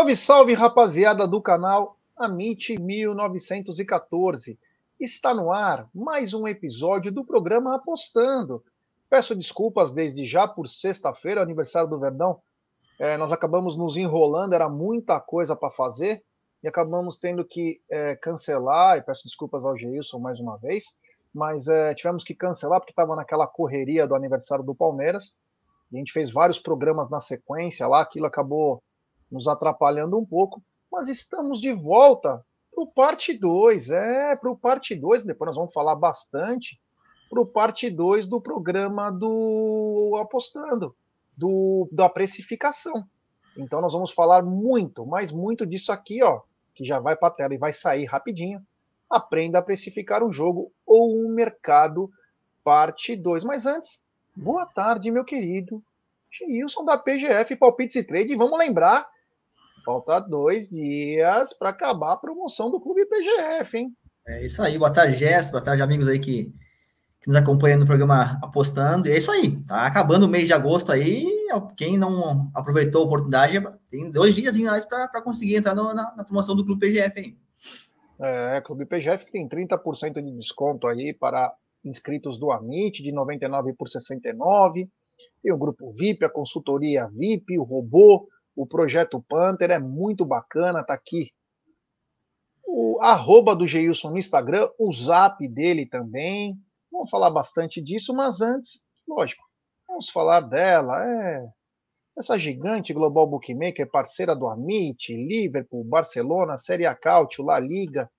Salve, salve, rapaziada do canal Amit 1914. Está no ar mais um episódio do programa Apostando. Peço desculpas desde já por sexta-feira, aniversário do Verdão. É, nós acabamos nos enrolando, era muita coisa para fazer e acabamos tendo que é, cancelar. E peço desculpas ao Geilson mais uma vez, mas é, tivemos que cancelar porque estava naquela correria do aniversário do Palmeiras. a gente fez vários programas na sequência lá, aquilo acabou nos atrapalhando um pouco, mas estamos de volta para o parte 2. É, para o parte 2, depois nós vamos falar bastante para o parte 2 do programa do Apostando, do, da precificação. Então nós vamos falar muito, mas muito disso aqui, ó, que já vai para a tela e vai sair rapidinho. Aprenda a precificar um jogo ou um mercado, parte 2. Mas antes, boa tarde, meu querido Gilson da PGF Palpites e Trade. Vamos lembrar Falta dois dias para acabar a promoção do Clube PGF, hein? É isso aí. Boa tarde, Gerson. Boa tarde, amigos aí que, que nos acompanham no programa Apostando. E é isso aí. Tá acabando o mês de agosto aí. Quem não aproveitou a oportunidade, tem dois dias mais para conseguir entrar no, na, na, promoção do Clube PGF, hein? É, Clube PGF que tem 30% de desconto aí para inscritos do Amit, de 99 por 69. Tem o grupo VIP, a consultoria VIP, o robô, o projeto Panther é muito bacana, tá aqui. O arroba do Geilson no Instagram, o zap dele também. Vamos falar bastante disso, mas antes, lógico, vamos falar dela. É essa gigante global bookmaker, parceira do Amit, Liverpool, Barcelona, Série A Cautio, La Liga,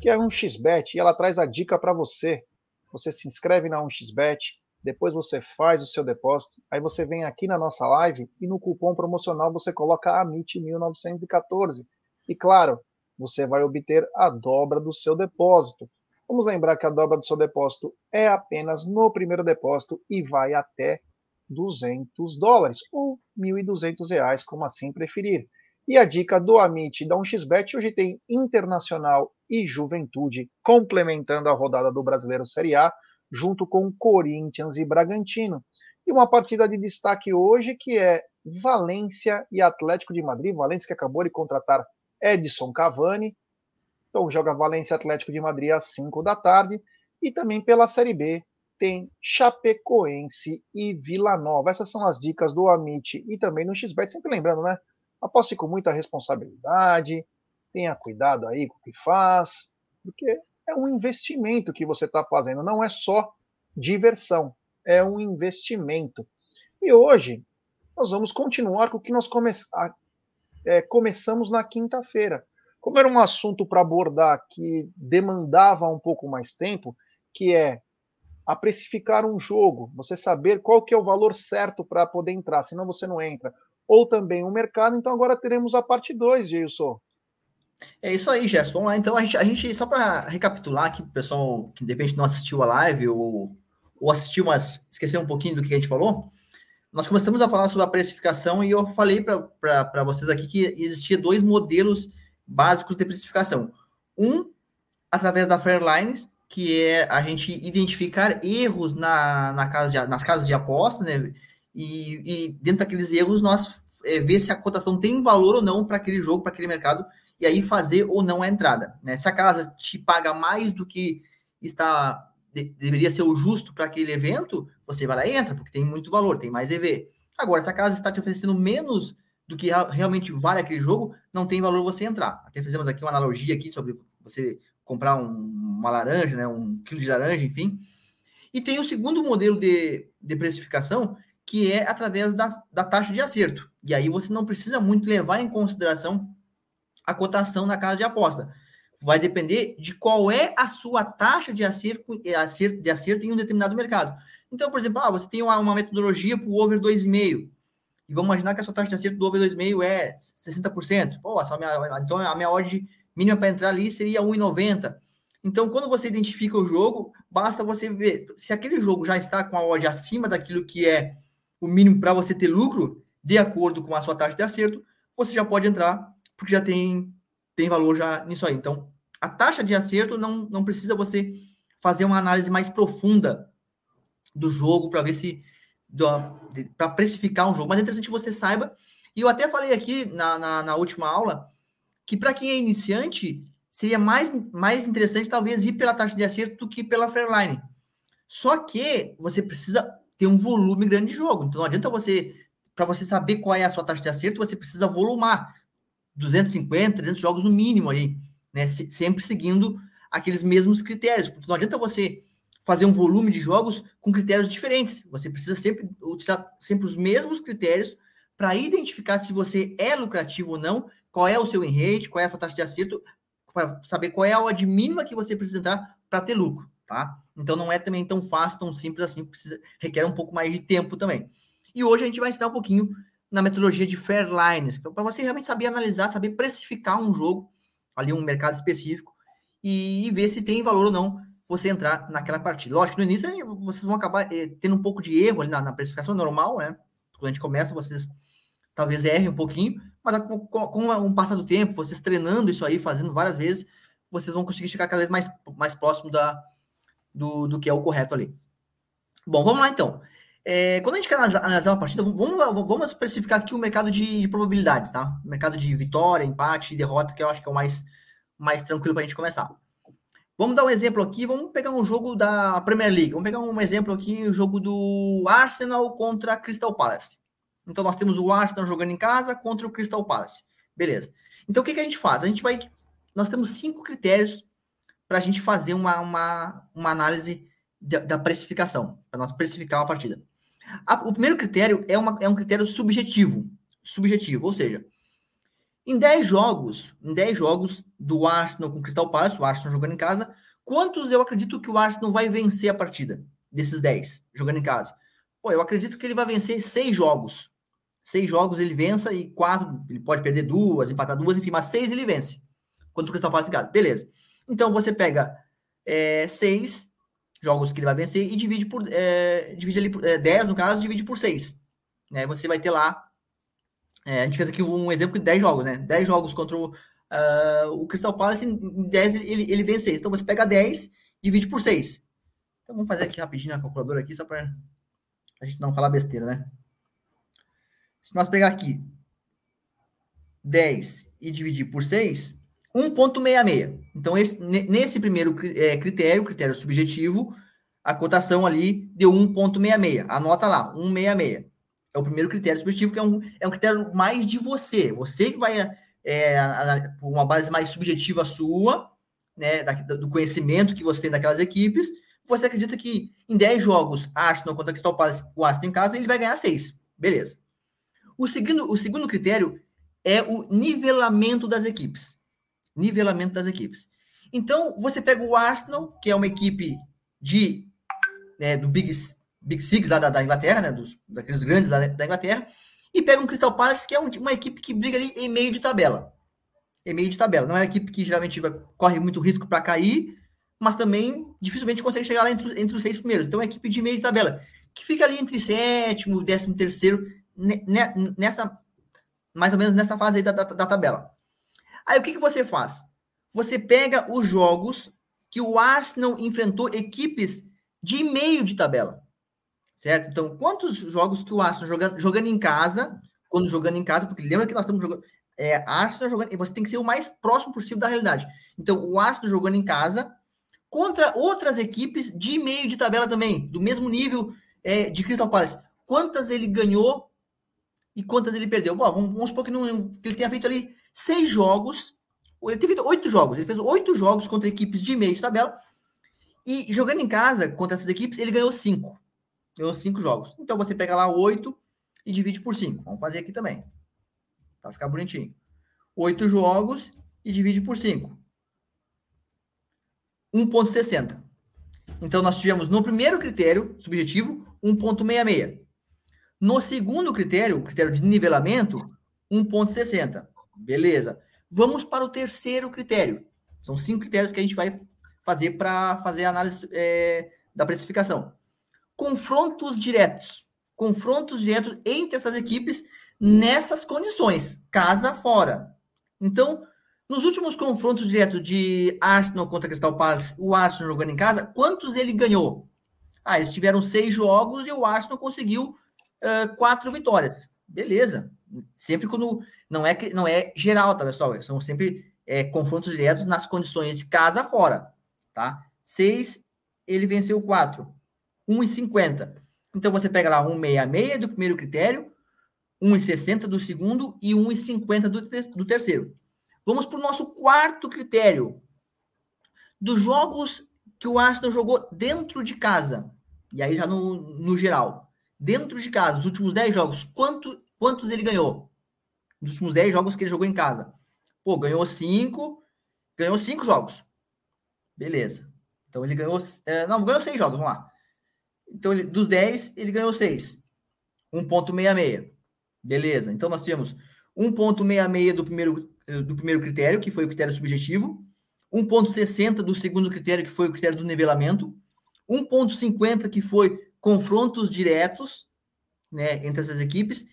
que é um xbet e ela traz a dica para você. Você se inscreve na 1xbet, depois você faz o seu depósito, aí você vem aqui na nossa live e no cupom promocional você coloca AMIT1914. E claro, você vai obter a dobra do seu depósito. Vamos lembrar que a dobra do seu depósito é apenas no primeiro depósito e vai até 200 dólares ou 1.200 reais, como assim preferir. E a dica do Amit da 1xBet hoje tem Internacional e Juventude complementando a rodada do Brasileiro Série A junto com Corinthians e Bragantino. E uma partida de destaque hoje que é Valência e Atlético de Madrid. Valência que acabou de contratar Edson Cavani. Então joga Valência Atlético de Madrid às 5 da tarde. E também pela Série B tem Chapecoense e Vila Nova. Essas são as dicas do Amit e também no XBET. Sempre lembrando, né? Aposte com muita responsabilidade. Tenha cuidado aí com o que faz. Porque é um investimento que você está fazendo, não é só diversão, é um investimento. E hoje nós vamos continuar com o que nós come é, começamos na quinta-feira. Como era um assunto para abordar que demandava um pouco mais tempo, que é a precificar um jogo, você saber qual que é o valor certo para poder entrar, senão você não entra. Ou também o mercado, então agora teremos a parte 2, Gilson. É isso aí, Gerson. Vamos lá. Então, a gente, a gente só para recapitular aqui, pessoal que de repente não assistiu a live ou, ou assistiu, mas esqueceu um pouquinho do que a gente falou, nós começamos a falar sobre a precificação e eu falei para vocês aqui que existia dois modelos básicos de precificação. Um, através da Fairlines, que é a gente identificar erros na, na casa de, nas casas de aposta, né? E, e dentro daqueles erros, nós é, ver se a cotação tem valor ou não para aquele jogo, para aquele mercado e aí fazer ou não a entrada. Né? Se a casa te paga mais do que está de, deveria ser o justo para aquele evento, você vai lá e entra, porque tem muito valor, tem mais EV. Agora, se a casa está te oferecendo menos do que realmente vale aquele jogo, não tem valor você entrar. Até fizemos aqui uma analogia aqui sobre você comprar um, uma laranja, né, um quilo de laranja, enfim. E tem o segundo modelo de, de precificação, que é através da, da taxa de acerto. E aí você não precisa muito levar em consideração a cotação na casa de aposta. Vai depender de qual é a sua taxa de acerto, de acerto em um determinado mercado. Então, por exemplo, ah, você tem uma, uma metodologia para o over 2,5. E vamos imaginar que a sua taxa de acerto do over 2,5 é 60%. Pô, a minha, então a minha odd mínima para entrar ali seria 1,90. Então, quando você identifica o jogo, basta você ver se aquele jogo já está com a odd acima daquilo que é o mínimo para você ter lucro, de acordo com a sua taxa de acerto, você já pode entrar porque já tem, tem valor já nisso aí. Então, a taxa de acerto não, não precisa você fazer uma análise mais profunda do jogo para ver se para precificar um jogo. Mas é interessante que você saiba E eu até falei aqui na, na, na última aula que para quem é iniciante, seria mais, mais interessante talvez ir pela taxa de acerto do que pela Fairline. Só que você precisa ter um volume grande de jogo. Então não adianta você, para você saber qual é a sua taxa de acerto, você precisa volumar 250, 300 jogos no mínimo aí, né? Se, sempre seguindo aqueles mesmos critérios. Porque não adianta você fazer um volume de jogos com critérios diferentes. Você precisa sempre utilizar sempre os mesmos critérios para identificar se você é lucrativo ou não, qual é o seu rate, qual é a sua taxa de acerto, para saber qual é a odd mínima que você precisa entrar para ter lucro, tá? Então não é também tão fácil, tão simples assim, precisa, requer um pouco mais de tempo também. E hoje a gente vai ensinar um pouquinho na metodologia de Fairlines, para você realmente saber analisar, saber precificar um jogo, ali um mercado específico, e, e ver se tem valor ou não você entrar naquela partida. Lógico no início vocês vão acabar eh, tendo um pouco de erro ali na, na precificação normal, né? Quando a gente começa, vocês talvez errem um pouquinho, mas com, com, com o passar do tempo, vocês treinando isso aí, fazendo várias vezes, vocês vão conseguir chegar cada vez mais, mais próximo da, do, do que é o correto ali. Bom, vamos lá então. É, quando a gente quer analisar uma partida, vamos, vamos especificar aqui o mercado de, de, probabilidades, tá? O mercado de vitória, empate derrota, que eu acho que é o mais, mais tranquilo para a gente começar. Vamos dar um exemplo aqui, vamos pegar um jogo da Premier League. Vamos pegar um exemplo aqui, o jogo do Arsenal contra Crystal Palace. Então nós temos o Arsenal jogando em casa contra o Crystal Palace. Beleza. Então o que, que a gente faz? A gente vai. Nós temos cinco critérios para a gente fazer uma, uma, uma análise da, da precificação, para nós precificar uma partida. A, o primeiro critério é, uma, é um critério subjetivo. Subjetivo, ou seja, em 10 jogos, em 10 jogos do Arsenal com o Crystal Palace, o Arsenal jogando em casa, quantos eu acredito que o Arsenal vai vencer a partida desses 10 jogando em casa? Pô, eu acredito que ele vai vencer seis jogos. Seis jogos ele vença e quatro, ele pode perder duas, empatar duas, enfim, mas seis ele vence. Quanto o Crystal Palace em casa. Beleza. Então você pega é, seis jogos que ele vai vencer e divide por. É, divide ali por é, 10, no caso, divide por seis. Né? Você vai ter lá. É, a gente fez aqui um exemplo de 10 jogos, né? 10 jogos contra o, uh, o Crystal Palace, em 10 ele, ele vence 6. Então você pega 10, divide por 6. Então vamos fazer aqui rapidinho na calculadora aqui, só para a gente não falar besteira, né? Se nós pegar aqui 10 e dividir por 6, 1,66. Então, esse, nesse primeiro é, critério, critério subjetivo, a cotação ali deu 1,66. Anota lá, 1,66. É o primeiro critério subjetivo, que é um, é um critério mais de você. Você que vai, é, uma base mais subjetiva sua, né, da, do conhecimento que você tem daquelas equipes, você acredita que em 10 jogos, Arsenal contra Crystal Palace, o Arsenal em casa, ele vai ganhar 6. Beleza. O segundo, o segundo critério é o nivelamento das equipes. Nivelamento das equipes. Então, você pega o Arsenal, que é uma equipe de né, do Big, Big Six da, da Inglaterra, né, dos, daqueles grandes da, da, Inglaterra, e pega um Crystal Palace, que é um, uma equipe que briga ali em meio de tabela. Em meio de tabela. Não é uma equipe que geralmente vai, corre muito risco para cair, mas também dificilmente consegue chegar lá entre, entre os seis primeiros. Então, é uma equipe de meio de tabela, que fica ali entre sétimo, décimo terceiro, nessa mais ou menos nessa fase aí da, da, da tabela. Aí o que, que você faz? Você pega os jogos que o Arsenal enfrentou equipes de meio de tabela. Certo? Então, quantos jogos que o Arsenal jogando, jogando em casa, quando jogando em casa, porque lembra que nós estamos jogando. É, Arsenal jogando. E você tem que ser o mais próximo possível da realidade. Então, o Arsenal jogando em casa contra outras equipes de meio de tabela também, do mesmo nível é, de Crystal Palace. Quantas ele ganhou e quantas ele perdeu. Bom, vamos, vamos supor que, não, que ele tenha feito ali seis jogos, ele teve oito jogos, ele fez oito jogos contra equipes de meio de tabela, e jogando em casa contra essas equipes, ele ganhou cinco. Ganhou cinco jogos. Então você pega lá oito e divide por cinco. Vamos fazer aqui também, para ficar bonitinho. Oito jogos e divide por cinco. 1,60. Então, nós tivemos no primeiro critério subjetivo 1,66. No segundo critério, critério de nivelamento, 1,60. Beleza. Vamos para o terceiro critério. São cinco critérios que a gente vai fazer para fazer a análise é, da precificação. Confrontos diretos. Confrontos diretos entre essas equipes nessas condições, casa fora. Então, nos últimos confrontos diretos de Arsenal contra Crystal Palace, o Arsenal jogando em casa, quantos ele ganhou? Ah, eles tiveram seis jogos e o Arsenal conseguiu uh, quatro vitórias. Beleza, Sempre quando. Não é, não é geral, tá, pessoal? São sempre é, confrontos diretos nas condições de casa fora, tá? 6, ele venceu 4. 1,50. Então você pega lá 1,66 do primeiro critério, 1,60 do segundo e 1,50 do, do terceiro. Vamos para o nosso quarto critério. Dos jogos que o Arsenal jogou dentro de casa, e aí já no, no geral, dentro de casa, os últimos 10 jogos, quanto, quantos ele ganhou? Nos últimos 10 jogos que ele jogou em casa. Pô, ganhou 5, ganhou 5 jogos. Beleza. Então ele ganhou. É, não, ganhou 6 jogos, vamos lá. Então, ele, dos 10, ele ganhou 6. 1,66. Beleza. Então nós temos 1,66 do primeiro, do primeiro critério, que foi o critério subjetivo. 1,60 do segundo critério, que foi o critério do nivelamento. 1,50 que foi confrontos diretos né, entre essas equipes.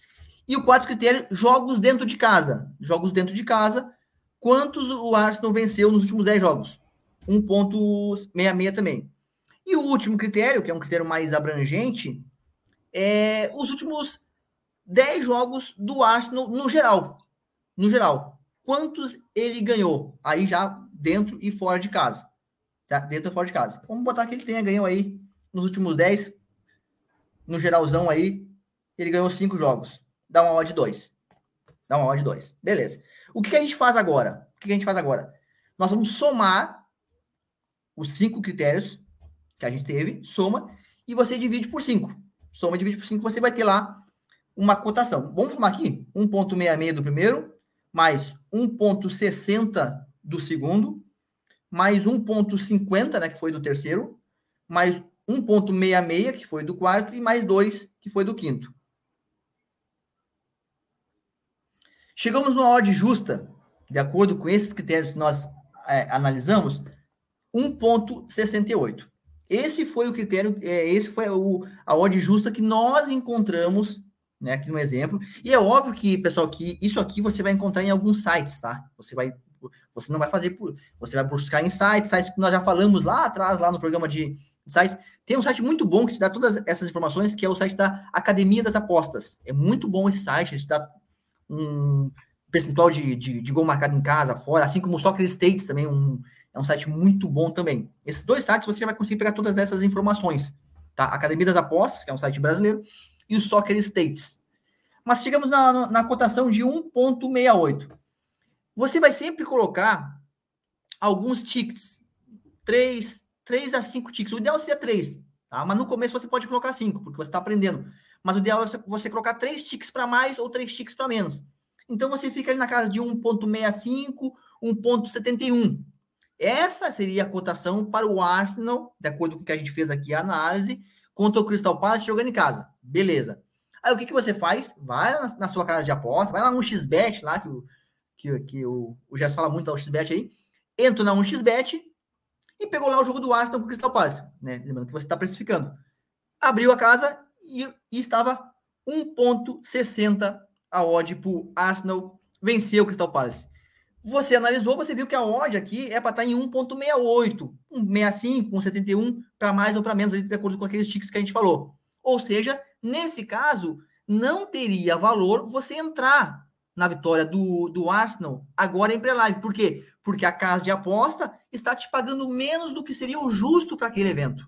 E o quarto critério, jogos dentro de casa. Jogos dentro de casa. Quantos o Arsenal venceu nos últimos 10 jogos? 1,66 também. E o último critério, que é um critério mais abrangente, é os últimos 10 jogos do Arsenal no geral. No geral. Quantos ele ganhou? Aí já dentro e fora de casa. Tá? Dentro e fora de casa. Vamos botar que ele tenha ganho aí nos últimos 10. No geralzão aí, ele ganhou 5 jogos. Dá uma odd 2. Dá uma odd 2. Beleza. O que, que a gente faz agora? O que, que a gente faz agora? Nós vamos somar os cinco critérios que a gente teve, soma, e você divide por 5. Soma e divide por 5, você vai ter lá uma cotação. Vamos tomar aqui 1,66 do primeiro, mais 1,60 do segundo, mais 1,50, né, que foi do terceiro, mais 1,66, que foi do quarto, e mais 2, que foi do quinto. Chegamos numa odd justa, de acordo com esses critérios que nós é, analisamos, 1,68. Esse foi o critério, é, esse foi o, a odd justa que nós encontramos, né, aqui no exemplo. E é óbvio que, pessoal, que isso aqui você vai encontrar em alguns sites, tá? Você vai, você não vai fazer por, você vai buscar em sites, sites que nós já falamos lá atrás, lá no programa de sites. Tem um site muito bom que te dá todas essas informações, que é o site da Academia das Apostas. É muito bom esse site, ele te dá um percentual de, de, de gol marcado em casa, fora, assim como o Soccer States também, um é um site muito bom também. Esses dois sites você vai conseguir pegar todas essas informações. Tá? Academia das Apostas, que é um site brasileiro, e o Soccer States. Mas chegamos na, na cotação de 1,68. Você vai sempre colocar alguns tickets. 3, 3 a 5 tickets. O ideal seria 3, tá? Mas no começo você pode colocar 5, porque você está aprendendo. Mas o ideal é você colocar 3 tickets para mais ou 3 tickets para menos. Então você fica ali na casa de 1,65, 1,71. Essa seria a cotação para o Arsenal, de acordo com o que a gente fez aqui a análise, contra o Crystal Palace jogando em casa. Beleza. Aí o que, que você faz? Vai na, sua casa de aposta, vai lá no XBet, lá que o, que, que o, o Jess fala muito da XBet aí. Entra na 1xBet e pegou lá o jogo do Arsenal com o Crystal Palace. Né? Lembrando que você está precificando. Abriu a casa e, e estava 1,60 a odd o Arsenal vencer o Crystal Palace. Você analisou, você viu que a odd aqui é para estar tá em 1.68, 1.65, 1.71, para mais ou para menos, de acordo com aqueles ticks que a gente falou. Ou seja, nesse caso, não teria valor você entrar na vitória do, do Arsenal agora em pré-live. Por quê? Porque a casa de aposta está te pagando menos do que seria o justo para aquele evento.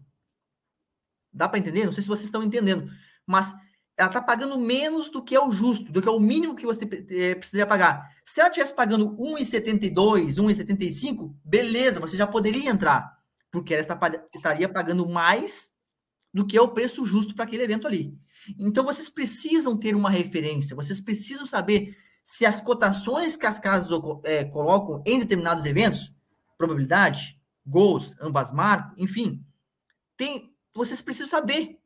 Dá para entender? Não sei se vocês estão entendendo, mas ela está pagando menos do que é o justo, do que é o mínimo que você é, precisaria pagar. Se ela estivesse pagando 1,72, 1,75, beleza, você já poderia entrar, porque ela está, estaria pagando mais do que é o preço justo para aquele evento ali. Então vocês precisam ter uma referência, vocês precisam saber se as cotações que as casas é, colocam em determinados eventos, probabilidade, gols, ambas marcas, enfim, tem, vocês precisam saber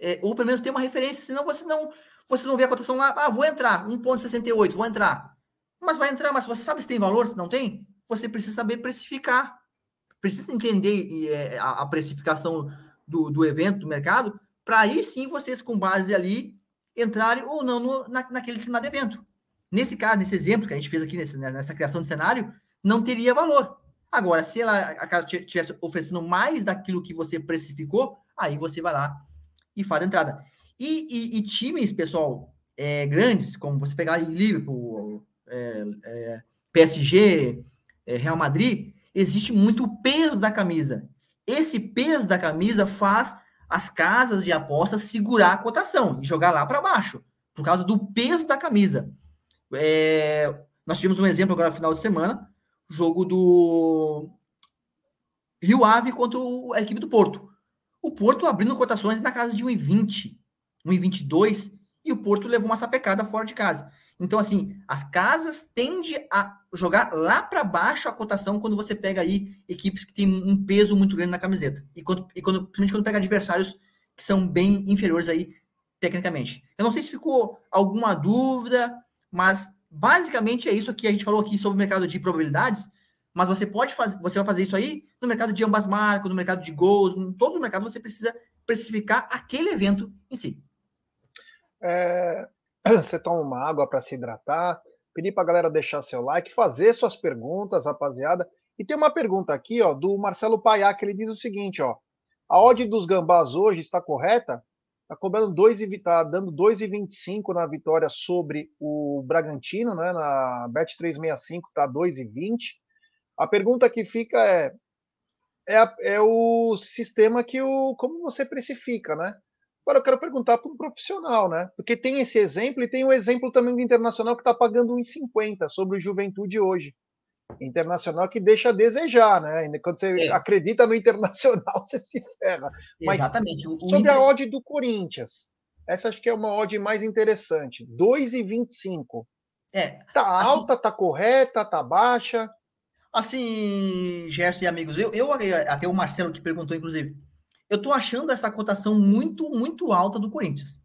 é, ou pelo menos ter uma referência, senão você não, vocês vão ver a cotação lá, ah, vou entrar, 1,68, vou entrar. Mas vai entrar, mas você sabe se tem valor, se não tem? Você precisa saber precificar, precisa entender é, a, a, precificação do, do evento, do mercado, para aí sim vocês, com base ali, entrarem ou não no, na, naquele determinado evento. Nesse caso, nesse exemplo que a gente fez aqui, nesse, nessa criação de cenário, não teria valor. Agora, se ela, a casa estivesse oferecendo mais daquilo que você precificou, aí você vai lá e faz a entrada. E, e, e times, pessoal, é, grandes, como você pegar Liverpool, é, é, PSG, é, Real Madrid, existe muito peso da camisa. Esse peso da camisa faz as casas de apostas segurar a cotação e jogar lá para baixo, por causa do peso da camisa. É, nós tivemos um exemplo agora no final de semana, jogo do Rio Ave contra a equipe do Porto. O Porto abrindo cotações na casa de 1,20, 1,22, e o Porto levou uma sapecada fora de casa. Então, assim, as casas tendem a jogar lá para baixo a cotação quando você pega aí equipes que têm um peso muito grande na camiseta. E quando, e quando principalmente quando pega adversários que são bem inferiores aí tecnicamente. Eu não sei se ficou alguma dúvida, mas basicamente é isso que a gente falou aqui sobre o mercado de probabilidades. Mas você pode fazer, você vai fazer isso aí no mercado de ambas marcas, no mercado de gols, em todo o mercado você precisa precificar aquele evento em si. É, você toma uma água para se hidratar, pedir para a galera deixar seu like, fazer suas perguntas, rapaziada. E tem uma pergunta aqui, ó, do Marcelo Paiá, que ele diz o seguinte, ó: a odd dos gambás hoje está correta? Está cobrando 2 e tá dando 2,25 na vitória sobre o Bragantino, né? Na Bet 365 tá 2,20. A pergunta que fica é é, a, é o sistema que o como você precifica, né? Agora eu quero perguntar para um profissional, né? Porque tem esse exemplo e tem o exemplo também do Internacional que está pagando 1,50 sobre o Juventude hoje. Internacional que deixa a desejar, né? Quando você é. acredita no Internacional, você se ferra. Mas Exatamente. O sobre Inter... a odd do Corinthians, essa acho que é uma odd mais interessante. 2,25. É. Tá assim, alta, tá correta, tá baixa? Assim, Gerson e amigos, eu, eu até o Marcelo que perguntou, inclusive, eu tô achando essa cotação muito, muito alta do Corinthians.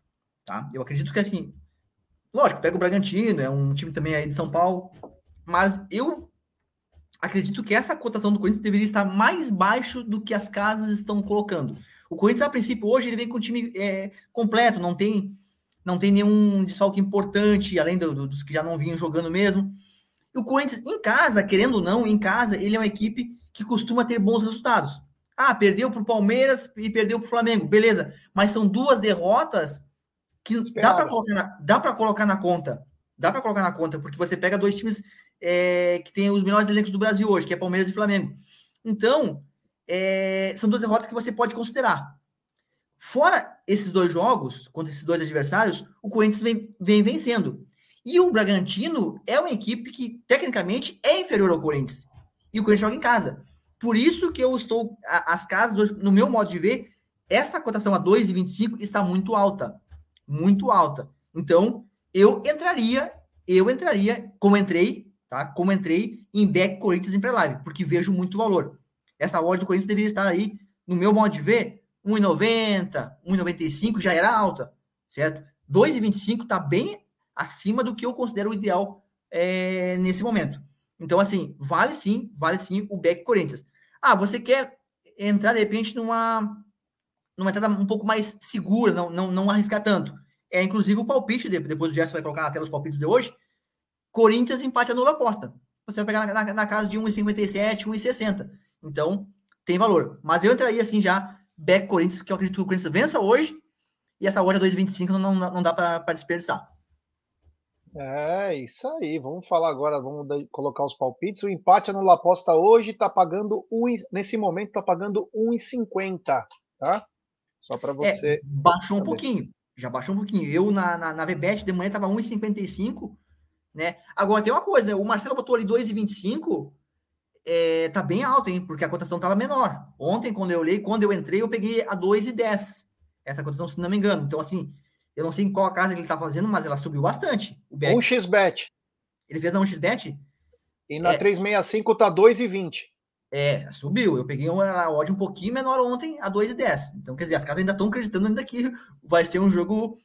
Tá? Eu acredito que assim, lógico, pega o Bragantino, é um time também aí de São Paulo, mas eu acredito que essa cotação do Corinthians deveria estar mais baixo do que as casas estão colocando. O Corinthians, a princípio, hoje ele vem com o time é, completo, não tem não tem nenhum desfalque importante, além do, do, dos que já não vinham jogando mesmo. E o Corinthians, em casa, querendo ou não, em casa, ele é uma equipe que costuma ter bons resultados. Ah, perdeu para o Palmeiras e perdeu para o Flamengo, beleza. Mas são duas derrotas que dá para colocar, colocar na conta. Dá para colocar na conta, porque você pega dois times é, que têm os melhores elencos do Brasil hoje, que é Palmeiras e Flamengo. Então, é, são duas derrotas que você pode considerar. Fora esses dois jogos, contra esses dois adversários, o Corinthians vem, vem vencendo. E o Bragantino é uma equipe que, tecnicamente, é inferior ao Corinthians. E o Corinthians joga em casa. Por isso que eu estou. As casas, hoje, no meu modo de ver, essa cotação a 2,25 está muito alta. Muito alta. Então, eu entraria, eu entraria, como entrei, tá? Como entrei em back Corinthians em pré-live, porque vejo muito valor. Essa odd do Corinthians deveria estar aí, no meu modo de ver, 1,90, 1,95 já era alta, certo? 2,25 está bem acima do que eu considero o ideal é, nesse momento. Então, assim, vale sim, vale sim o back Corinthians. Ah, você quer entrar, de repente, numa, numa entrada um pouco mais segura, não, não, não arriscar tanto. É, inclusive, o palpite, depois o Gerson vai colocar na tela os palpites de hoje, Corinthians empate anula aposta. Você vai pegar na, na, na casa de 1,57, 1,60. Então, tem valor. Mas eu entraria assim já, back Corinthians, que eu acredito que o Corinthians vença hoje, e essa odd 2,25 não, não, não dá para desperdiçar. É, isso aí. Vamos falar agora, vamos colocar os palpites. O empate no Laposta hoje está pagando um, nesse momento está pagando 1,50, tá? Só para é, você. É, baixou saber. um pouquinho. Já baixou um pouquinho. Eu na, na, na VBET de manhã estava 1,55, né? Agora tem uma coisa, né? O Marcelo botou ali 2,25, é, tá bem alto, hein? Porque a cotação estava menor. Ontem, quando eu olhei, quando eu entrei, eu peguei a 2,10. Essa cotação, se não me engano. Então, assim, eu não sei em qual casa ele está fazendo, mas ela subiu bastante. O bet. 1xbet. Ele fez na 1xbet? E na é, 365 tá 2,20. É, subiu. Eu peguei uma odd um pouquinho menor ontem, a 2,10. Então, quer dizer, as casas ainda estão acreditando ainda que vai ser um jogo,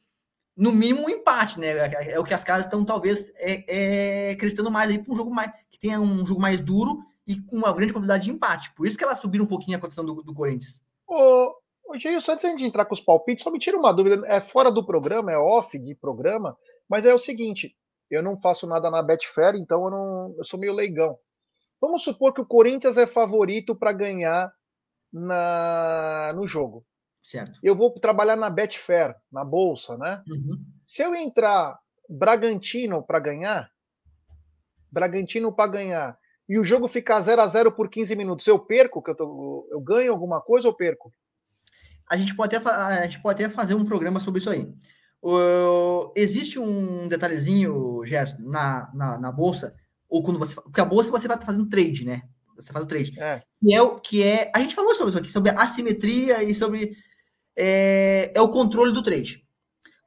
no mínimo, um empate, né? É, é o que as casas estão, talvez, é, é, acreditando mais aí para um jogo mais que tenha um jogo mais duro e com uma grande probabilidade de empate. Por isso que elas subiram um pouquinho a cotação do, do Corinthians. Ô, Ô, Geilson, antes de a gente entrar com os palpites, só me tira uma dúvida. É fora do programa, é off de programa, mas é o seguinte: eu não faço nada na Betfair, então eu, não, eu sou meio leigão. Vamos supor que o Corinthians é favorito para ganhar na, no jogo. Certo. Eu vou trabalhar na Betfair, na bolsa, né? Uhum. Se eu entrar Bragantino para ganhar, Bragantino para ganhar, e o jogo ficar 0 a 0 por 15 minutos, eu perco? Que eu, tô, eu ganho alguma coisa ou perco? A gente, pode até, a gente pode até fazer um programa sobre isso aí. Uh, existe um detalhezinho, Gerson, na, na, na, bolsa, ou quando você. Porque a bolsa você vai fazendo trade, né? Você faz o trade. É. Que, é, o, que é. A gente falou sobre isso aqui, sobre assimetria e sobre. É, é o controle do trade.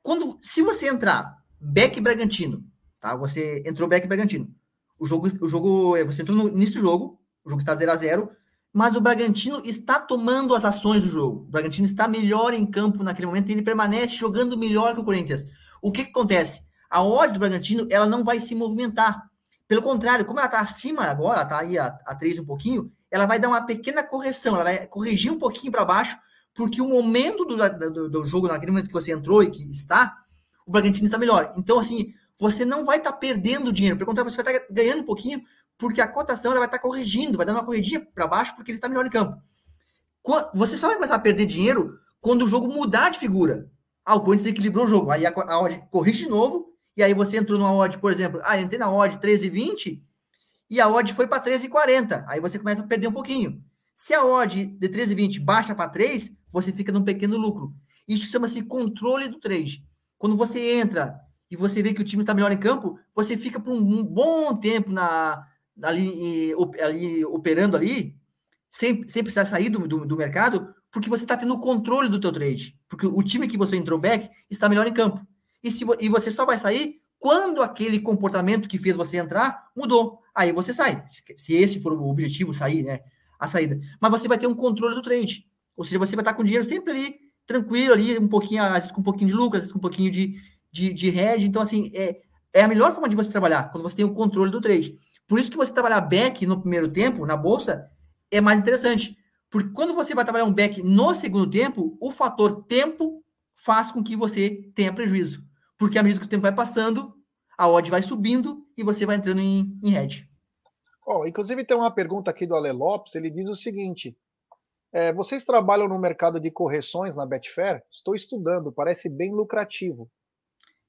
Quando, se você entrar back Bragantino, tá? Você entrou back Bragantino. O jogo, o jogo, é, você entrou no início do jogo, o jogo está 0 a 0 mas o Bragantino está tomando as ações do jogo. O Bragantino está melhor em campo naquele momento e ele permanece jogando melhor que o Corinthians. O que, que acontece? A ordem do Bragantino ela não vai se movimentar. Pelo contrário, como ela está acima agora, está aí a, a 3 um pouquinho, ela vai dar uma pequena correção, ela vai corrigir um pouquinho para baixo, porque o momento do, do, do, jogo, naquele momento que você entrou e que está, o Bragantino está melhor. Então, assim, você não vai estar tá perdendo dinheiro. Pelo contrário, você vai estar tá ganhando um pouquinho, porque a cotação ela vai estar tá corrigindo, vai dando uma corridinha para baixo, porque ele está melhor em campo. Você só vai começar a perder dinheiro quando o jogo mudar de figura. Ah, o Corinthians equilibrou o jogo. Aí a, a odd corrige de novo, e aí você entrou numa odd, por exemplo, ah, entrei na odd 13,20 e a odd foi para 13,40. Aí você começa a perder um pouquinho. Se a odd de 13,20 baixa para 3, você fica num pequeno lucro. Isso chama-se controle do trade. Quando você entra e você vê que o time está melhor em campo, você fica por um bom tempo na, ali, ali operando ali, sem, sem precisar sair do, do, do mercado, porque você está tendo o controle do teu trade. Porque o time que você entrou back está melhor em campo. E, se, e você só vai sair quando aquele comportamento que fez você entrar mudou. Aí você sai. Se esse for o objetivo, sair, né? A saída. Mas você vai ter um controle do trade. Ou seja, você vai estar com o dinheiro sempre ali, tranquilo ali, um pouquinho, às vezes com um pouquinho de lucro, às vezes com um pouquinho de, de, de. Então, assim, é, é a melhor forma de você trabalhar, quando você tem o controle do trade. Por isso que você trabalhar back no primeiro tempo, na bolsa, é mais interessante. Porque quando você vai trabalhar um back no segundo tempo, o fator tempo faz com que você tenha prejuízo. Porque à medida que o tempo vai passando, a odd vai subindo e você vai entrando em, em hedge. Oh, inclusive tem uma pergunta aqui do Ale Lopes, ele diz o seguinte, é, vocês trabalham no mercado de correções na Betfair? Estou estudando, parece bem lucrativo.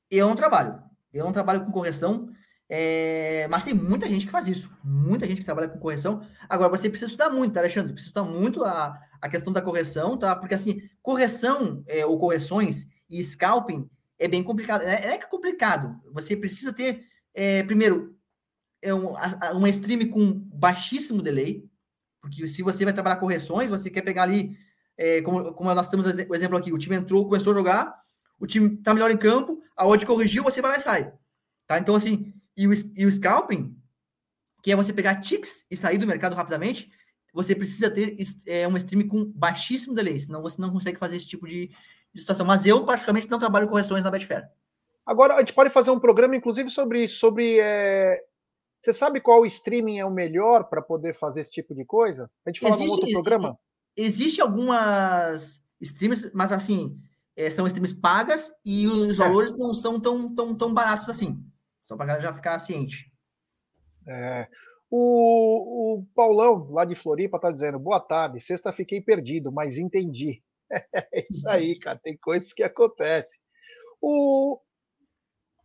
Eu não trabalho. Eu não trabalho com correção. É, mas tem muita gente que faz isso, muita gente que trabalha com correção. Agora, você precisa estudar muito, tá, Alexandre? Precisa estudar muito a, a questão da correção, tá? Porque, assim, correção é, ou correções e scalping é bem complicado. É, é é complicado. Você precisa ter, é, primeiro, é um, uma stream com baixíssimo delay, porque se você vai trabalhar correções, você quer pegar ali, é, como, como nós temos o exemplo aqui, o time entrou, começou a jogar, o time tá melhor em campo, a odd corrigiu, você vai lá e sai. Tá? Então, assim, e o, e o scalping, que é você pegar ticks e sair do mercado rapidamente, você precisa ter é, uma stream com baixíssimo delay, senão você não consegue fazer esse tipo de, de situação. Mas eu, praticamente, não trabalho correções na Betfair. Agora, a gente pode fazer um programa, inclusive, sobre isso, sobre. É... Você sabe qual streaming é o melhor para poder fazer esse tipo de coisa? A gente fala existe, num outro programa? Existe algumas streams, mas assim, é, são streams pagas e os é. valores não são tão, tão, tão baratos assim. Só para a galera já ficar ciente. É, o, o, Paulão, lá de Floripa, tá dizendo: boa tarde, sexta fiquei perdido, mas entendi. É isso aí, cara, tem coisas que acontecem. O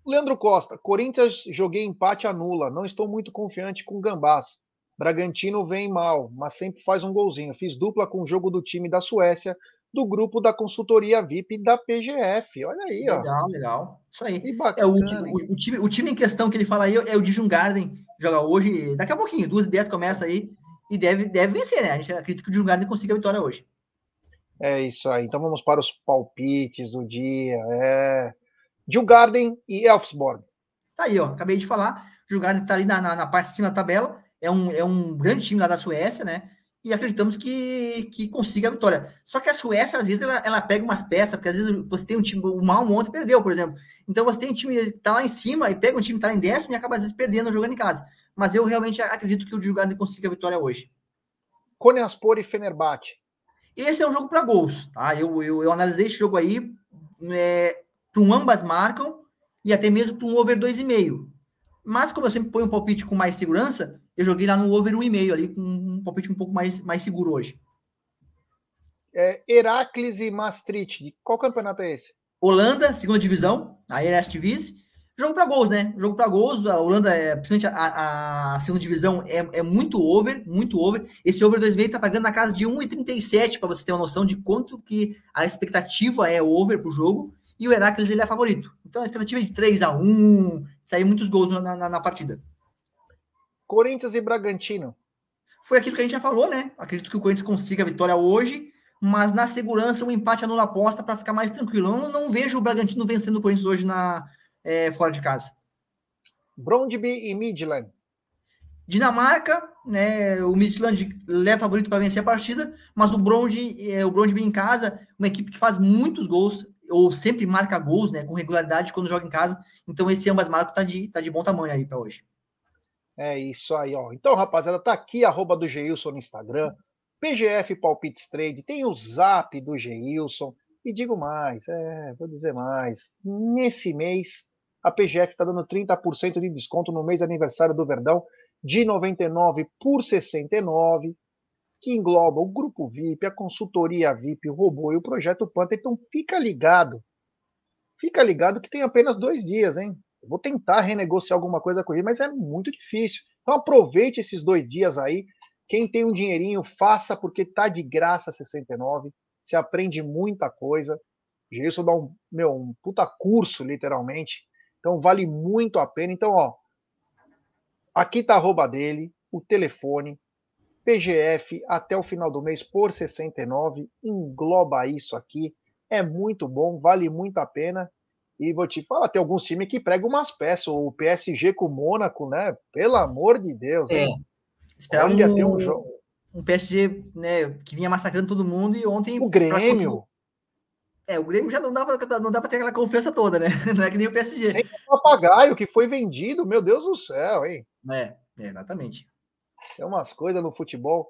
Leandro Costa, Corinthians joguei empate anula, não estou muito confiante com Gambás. Bragantino vem mal, mas sempre faz um golzinho. Fiz dupla com o jogo do time da Suécia, do grupo da consultoria VIP da PGF. Olha aí, legal, ó. Legal, legal. Isso aí. Bacana, é, o, o, o, time, o time em questão que ele fala aí é o Dijun Garden, joga hoje, daqui a pouquinho, duas e dez começa aí e deve, deve vencer, né? A gente acredita que o Dijun Garden consiga a vitória hoje. É isso aí. Então vamos para os palpites do dia. É... Garden e Elfsborg. Tá aí, ó. Acabei de falar. O Garden tá ali na, na, na parte de cima da tabela. É um, é um grande time lá da Suécia, né? E acreditamos que, que consiga a vitória. Só que a Suécia, às vezes, ela, ela pega umas peças, porque às vezes você tem um time, o mal ontem perdeu, por exemplo. Então você tem um time que tá lá em cima e pega um time que tá lá em décimo e acaba, às vezes, perdendo jogando em casa. Mas eu realmente acredito que o Djurgården consiga a vitória hoje. Konyaspor e Fenerbahçe. Esse é um jogo para gols, tá? Eu, eu, eu, analisei esse jogo aí é, para um ambas marcam e até mesmo para um over 2,5. Mas como eu sempre ponho um palpite com mais segurança, eu joguei lá no over 1,5 ali, com um palpite um pouco mais, mais seguro hoje. É, Heracles e Maastricht. Qual campeonato é esse? Holanda, segunda divisão, a Eredivisie. Jogo para gols, né? Jogo para gols. A Holanda, é, principalmente a, a, segunda divisão, é, é muito over, muito over. Esse over 2,5 tá pagando na casa de 1,37 para você ter uma noção de quanto que a expectativa é over pro jogo. E o Heracles ele é favorito. Então a expectativa é de 3 a 1 sair muitos gols na, na, na partida. Corinthians e Bragantino. Foi aquilo que a gente já falou, né? Acredito que o Corinthians consiga a vitória hoje, mas na segurança, o um empate anula a aposta para ficar mais tranquilo. Eu não, não, vejo o Bragantino vencendo o Corinthians hoje na, é, fora de casa. Brondby e Midland. Dinamarca, né? O Midland leva favorito para vencer a partida, mas o Brondby, é, o Brondby em casa, uma equipe que faz muitos gols, ou sempre marca gols, né? Com regularidade quando joga em casa. Então esse ambas marcas tá de, tá de bom tamanho aí para hoje. É isso aí, ó. Então, rapaziada, tá aqui arroba do Geilson no Instagram, PGF Palpites Trade, tem o zap do Geilson. E digo mais, é, vou dizer mais. Nesse mês, a PGF está dando 30% de desconto no mês aniversário do Verdão, de 99 por 69, que engloba o grupo VIP, a consultoria VIP, o robô e o projeto Panther. Então fica ligado. Fica ligado que tem apenas dois dias, hein? Eu vou tentar renegociar alguma coisa com ele, mas é muito difícil. Então aproveite esses dois dias aí. Quem tem um dinheirinho, faça, porque tá de graça 69. Você aprende muita coisa. Gilson dá um, meu, um puta curso, literalmente. Então vale muito a pena. Então, ó, aqui tá a arroba dele, o telefone, PGF até o final do mês por 69. Engloba isso aqui. É muito bom, vale muito a pena. E vou te falar, tem alguns times que pregam umas peças. O PSG com o Mônaco, né? Pelo amor de Deus. É. Esperava um, ter um jogo. Um PSG, né, que vinha massacrando todo mundo e ontem. O Grêmio. É, o Grêmio já não dá pra, não dá pra ter aquela confiança toda, né? Não é que nem o PSG. Tem o papagaio que foi vendido, meu Deus do céu, hein? É, é exatamente. Tem umas coisas no futebol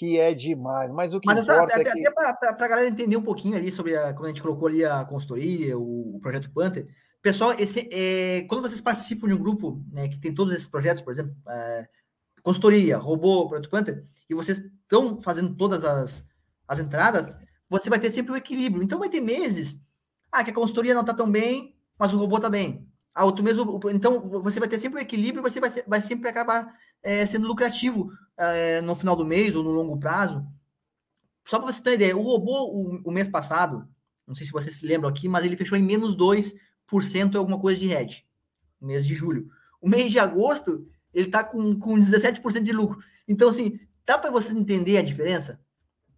que é demais. Mas o que Mas importa essa, é até, que... até para a galera entender um pouquinho ali sobre a, como a gente colocou ali a consultoria, o, o projeto Panther. Pessoal, esse, é, quando vocês participam de um grupo né, que tem todos esses projetos, por exemplo, é, consultoria, robô, projeto Panther, e vocês estão fazendo todas as, as entradas, você vai ter sempre o um equilíbrio. Então vai ter meses, ah, que a consultoria não está tão bem, mas o robô está bem. Ah, outro mês, então você vai ter sempre o um equilíbrio, você vai, vai sempre acabar é, sendo lucrativo é, no final do mês ou no longo prazo. Só para você ter uma ideia, o robô, o, o, mês passado, não sei se vocês se lembram aqui, mas ele fechou em menos 2% ou alguma coisa de hedge, no mês de julho. O mês de agosto, ele está com, com 17% de lucro. Então, assim, dá para você entender a diferença?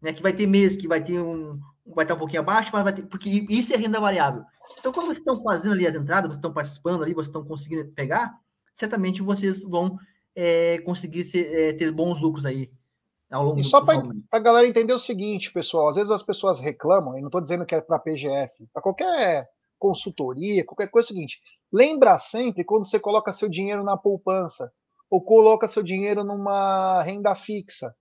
Né? Que vai ter mês que vai ter um. Vai estar um pouquinho abaixo, mas vai ter. Porque isso é renda variável. Então, quando vocês estão fazendo ali as entradas, vocês estão participando ali, vocês estão conseguindo pegar, certamente vocês vão é, conseguir ser, é, ter bons lucros aí ao longo e só para a galera entender o seguinte, pessoal, às vezes as pessoas reclamam, e não estou dizendo que é para PGF, para qualquer consultoria, qualquer coisa, é o seguinte, lembra sempre quando você coloca seu dinheiro na poupança, ou coloca seu dinheiro numa renda fixa.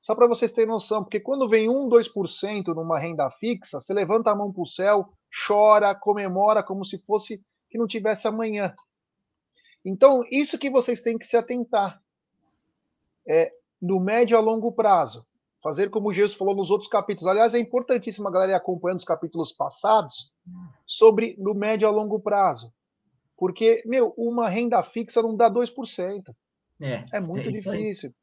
Só para vocês terem noção, porque quando vem 1, 2% numa renda fixa, você levanta a mão para o céu, chora, comemora como se fosse que não tivesse amanhã. Então, isso que vocês têm que se atentar. É, no médio a longo prazo. Fazer como Jesus falou nos outros capítulos. Aliás, é importantíssimo a galera ir acompanhando os capítulos passados sobre no médio a longo prazo. Porque, meu, uma renda fixa não dá 2%. É, é muito é difícil. Aí.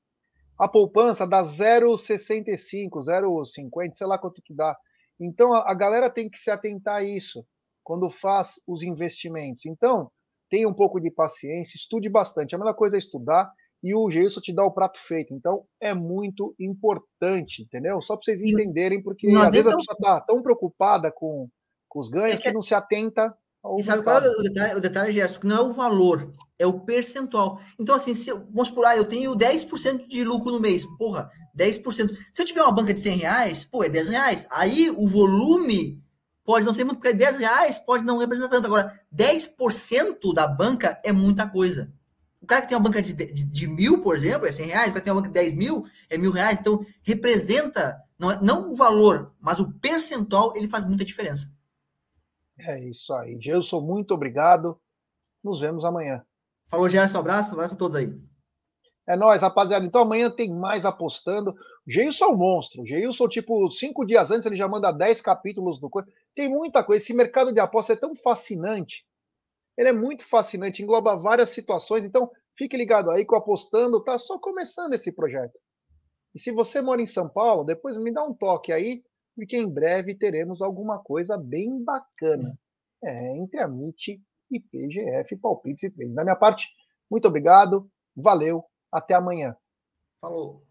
A poupança dá 0,65, 0,50, sei lá quanto que dá. Então, a, a galera tem que se atentar a isso quando faz os investimentos. Então, tenha um pouco de paciência, estude bastante. A melhor coisa é estudar e o Geilson te dá o prato feito. Então é muito importante, entendeu? Só para vocês entenderem, porque às vezes a pessoa está tão preocupada com, com os ganhos é que... que não se atenta e sabe qual é o detalhe, o detalhe, Gerson? Que não é o valor, é o percentual. Então, assim, se, vamos por aí, eu tenho 10% de lucro no mês. Porra, 10%. Se eu tiver uma banca de 100 reais, pô, é 10 reais. Aí o volume pode não ser muito, porque 10 reais pode não representar tanto. Agora, 10% da banca é muita coisa. O cara que tem uma banca de, de, de, mil, por exemplo, é 100 reais. O cara que tem uma banca de 10 mil, é mil reais. Então, representa, não, é, não o valor, mas o percentual, ele faz muita diferença. É isso aí. Gelson, muito obrigado. Nos vemos amanhã. Falou, Gerson. Um abraço. Um abraço a todos aí. É nóis, rapaziada. Então amanhã tem mais apostando. Geilson é um monstro. Geilson, tipo, cinco dias antes ele já manda dez capítulos do coisa. Tem muita coisa. Esse mercado de aposta é tão fascinante. Ele é muito fascinante, engloba várias situações. Então, fique ligado aí que o Apostando tá só começando esse projeto. E se você mora em São Paulo, depois me dá um toque aí, porque em breve teremos alguma coisa bem bacana. É, entre a MIT e PGF Palpites e Três. Da minha parte, muito obrigado, valeu, até amanhã. Falou.